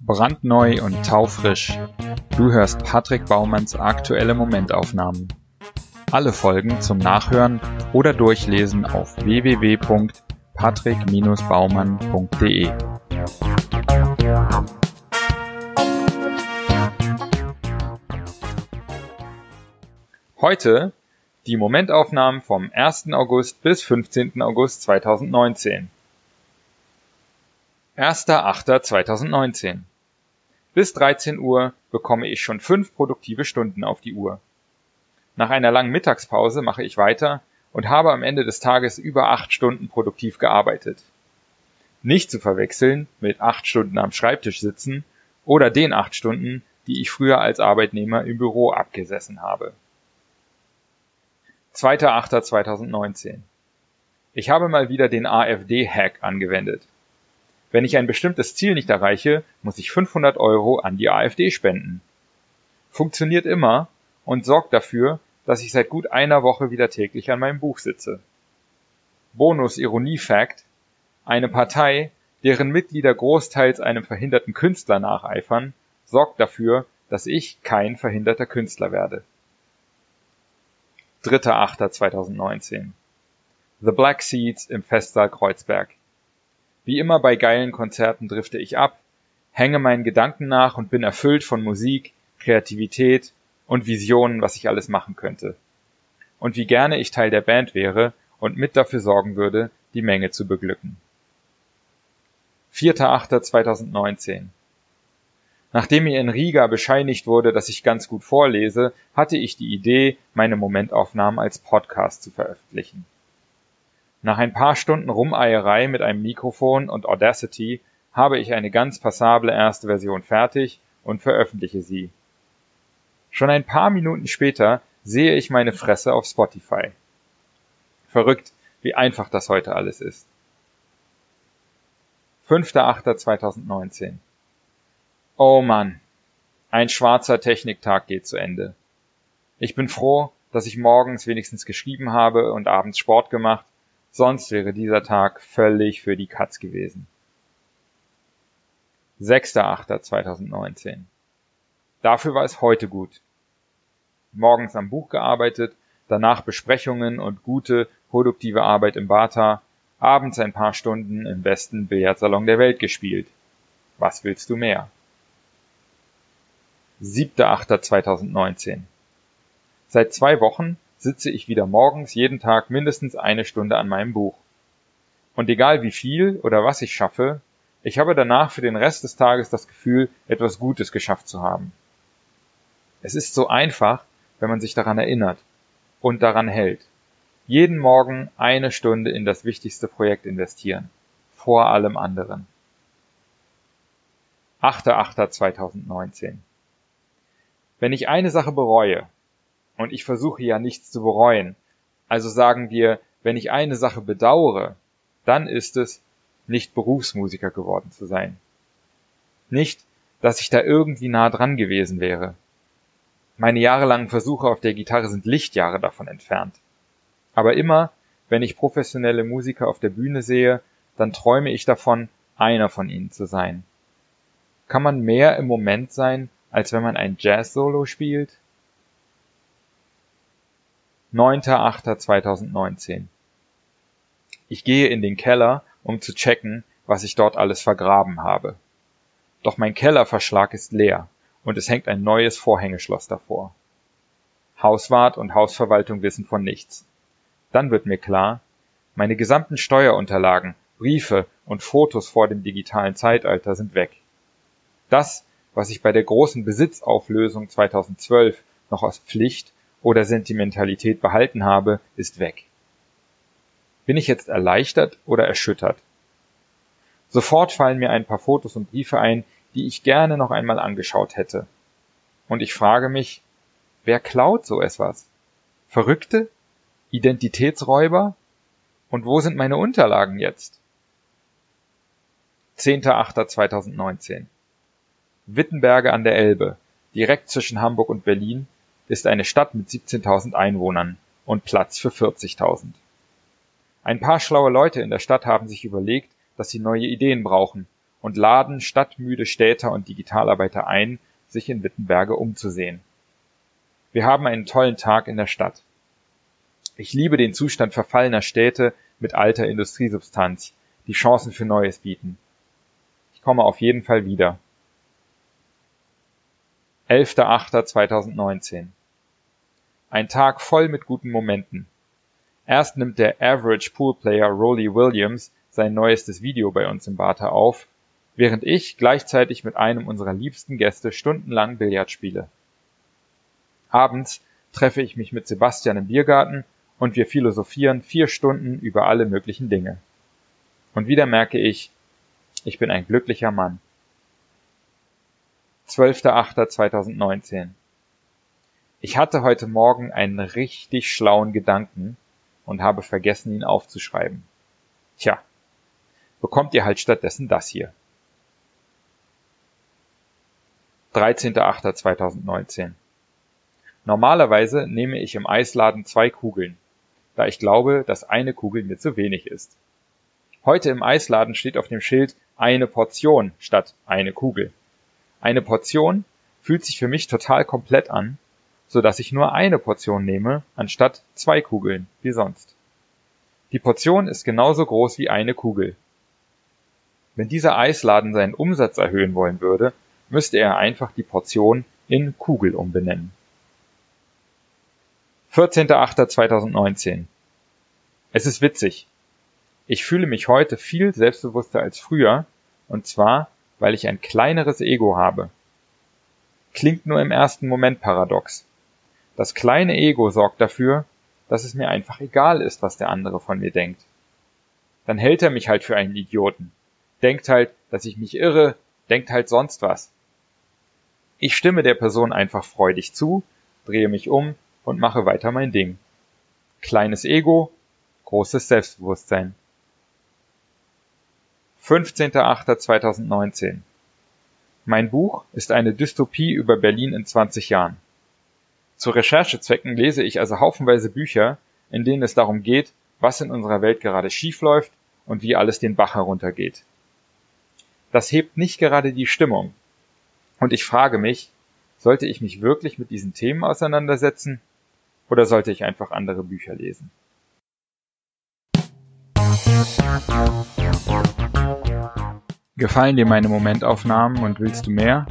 Brandneu und taufrisch. Du hörst Patrick Baumanns aktuelle Momentaufnahmen. Alle Folgen zum Nachhören oder Durchlesen auf www.patrick-baumann.de. Heute die Momentaufnahmen vom 1. August bis 15. August 2019. 1.8.2019 Bis 13 Uhr bekomme ich schon fünf produktive Stunden auf die Uhr. Nach einer langen Mittagspause mache ich weiter und habe am Ende des Tages über acht Stunden produktiv gearbeitet. Nicht zu verwechseln mit acht Stunden am Schreibtisch sitzen oder den acht Stunden, die ich früher als Arbeitnehmer im Büro abgesessen habe. 2.8.2019 Ich habe mal wieder den AfD-Hack angewendet. Wenn ich ein bestimmtes Ziel nicht erreiche, muss ich 500 Euro an die AfD spenden. Funktioniert immer und sorgt dafür, dass ich seit gut einer Woche wieder täglich an meinem Buch sitze. Bonus Ironie Fact Eine Partei, deren Mitglieder großteils einem verhinderten Künstler nacheifern, sorgt dafür, dass ich kein verhinderter Künstler werde. 3.8.2019 The Black Seeds im Festsaal Kreuzberg wie immer bei geilen Konzerten drifte ich ab, hänge meinen Gedanken nach und bin erfüllt von Musik, Kreativität und Visionen, was ich alles machen könnte. Und wie gerne ich Teil der Band wäre und mit dafür sorgen würde, die Menge zu beglücken. 4.8.2019 Nachdem mir in Riga bescheinigt wurde, dass ich ganz gut vorlese, hatte ich die Idee, meine Momentaufnahmen als Podcast zu veröffentlichen. Nach ein paar Stunden Rumeierei mit einem Mikrofon und Audacity habe ich eine ganz passable erste Version fertig und veröffentliche sie. Schon ein paar Minuten später sehe ich meine Fresse auf Spotify. Verrückt, wie einfach das heute alles ist. 5.8.2019 Oh Mann, ein schwarzer Techniktag geht zu Ende. Ich bin froh, dass ich morgens wenigstens geschrieben habe und abends Sport gemacht Sonst wäre dieser Tag völlig für die Katz gewesen. 6.8.2019 Dafür war es heute gut. Morgens am Buch gearbeitet, danach Besprechungen und gute, produktive Arbeit im Bata, abends ein paar Stunden im besten Billardsalon der Welt gespielt. Was willst du mehr? 7.8.2019 Seit zwei Wochen sitze ich wieder morgens jeden Tag mindestens eine Stunde an meinem Buch. Und egal wie viel oder was ich schaffe, ich habe danach für den Rest des Tages das Gefühl, etwas Gutes geschafft zu haben. Es ist so einfach, wenn man sich daran erinnert und daran hält. Jeden Morgen eine Stunde in das wichtigste Projekt investieren. Vor allem anderen. 8.8.2019 Wenn ich eine Sache bereue, und ich versuche ja nichts zu bereuen. Also sagen wir, wenn ich eine Sache bedauere, dann ist es, nicht Berufsmusiker geworden zu sein. Nicht, dass ich da irgendwie nah dran gewesen wäre. Meine jahrelangen Versuche auf der Gitarre sind Lichtjahre davon entfernt. Aber immer, wenn ich professionelle Musiker auf der Bühne sehe, dann träume ich davon, einer von ihnen zu sein. Kann man mehr im Moment sein, als wenn man ein Jazz-Solo spielt? 9.8.2019 Ich gehe in den Keller, um zu checken, was ich dort alles vergraben habe. Doch mein Kellerverschlag ist leer und es hängt ein neues Vorhängeschloss davor. Hauswart und Hausverwaltung wissen von nichts. Dann wird mir klar, meine gesamten Steuerunterlagen, Briefe und Fotos vor dem digitalen Zeitalter sind weg. Das, was ich bei der großen Besitzauflösung 2012 noch aus Pflicht oder Sentimentalität behalten habe, ist weg. Bin ich jetzt erleichtert oder erschüttert? Sofort fallen mir ein paar Fotos und Briefe ein, die ich gerne noch einmal angeschaut hätte. Und ich frage mich, wer klaut so etwas? Verrückte? Identitätsräuber? Und wo sind meine Unterlagen jetzt? 10.8.2019 Wittenberge an der Elbe, direkt zwischen Hamburg und Berlin, ist eine Stadt mit 17.000 Einwohnern und Platz für 40.000. Ein paar schlaue Leute in der Stadt haben sich überlegt, dass sie neue Ideen brauchen und laden stadtmüde Städter und Digitalarbeiter ein, sich in Wittenberge umzusehen. Wir haben einen tollen Tag in der Stadt. Ich liebe den Zustand verfallener Städte mit alter Industriesubstanz, die Chancen für Neues bieten. Ich komme auf jeden Fall wieder. 11.08.2019 Ein Tag voll mit guten Momenten. Erst nimmt der Average Pool Player Rolly Williams sein neuestes Video bei uns im Bata auf, während ich gleichzeitig mit einem unserer liebsten Gäste stundenlang Billard spiele. Abends treffe ich mich mit Sebastian im Biergarten und wir philosophieren vier Stunden über alle möglichen Dinge. Und wieder merke ich, ich bin ein glücklicher Mann. 12.08.2019 Ich hatte heute Morgen einen richtig schlauen Gedanken und habe vergessen, ihn aufzuschreiben. Tja, bekommt ihr halt stattdessen das hier. 13.08.2019 Normalerweise nehme ich im Eisladen zwei Kugeln, da ich glaube, dass eine Kugel mir zu wenig ist. Heute im Eisladen steht auf dem Schild eine Portion statt eine Kugel. Eine Portion fühlt sich für mich total komplett an, so dass ich nur eine Portion nehme, anstatt zwei Kugeln, wie sonst. Die Portion ist genauso groß wie eine Kugel. Wenn dieser Eisladen seinen Umsatz erhöhen wollen würde, müsste er einfach die Portion in Kugel umbenennen. 14.08.2019 Es ist witzig. Ich fühle mich heute viel selbstbewusster als früher, und zwar, weil ich ein kleineres Ego habe. Klingt nur im ersten Moment paradox. Das kleine Ego sorgt dafür, dass es mir einfach egal ist, was der andere von mir denkt. Dann hält er mich halt für einen Idioten. Denkt halt, dass ich mich irre, denkt halt sonst was. Ich stimme der Person einfach freudig zu, drehe mich um und mache weiter mein Ding. Kleines Ego, großes Selbstbewusstsein. 15.08.2019 Mein Buch ist eine Dystopie über Berlin in 20 Jahren. Zu Recherchezwecken lese ich also haufenweise Bücher, in denen es darum geht, was in unserer Welt gerade schief läuft und wie alles den Bach heruntergeht. Das hebt nicht gerade die Stimmung. Und ich frage mich, sollte ich mich wirklich mit diesen Themen auseinandersetzen oder sollte ich einfach andere Bücher lesen? Gefallen dir meine Momentaufnahmen und willst du mehr?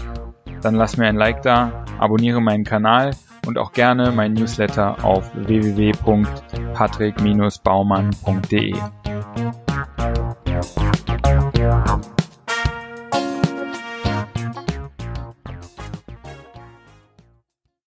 Dann lass mir ein Like da, abonniere meinen Kanal und auch gerne mein Newsletter auf www.patrick-baumann.de.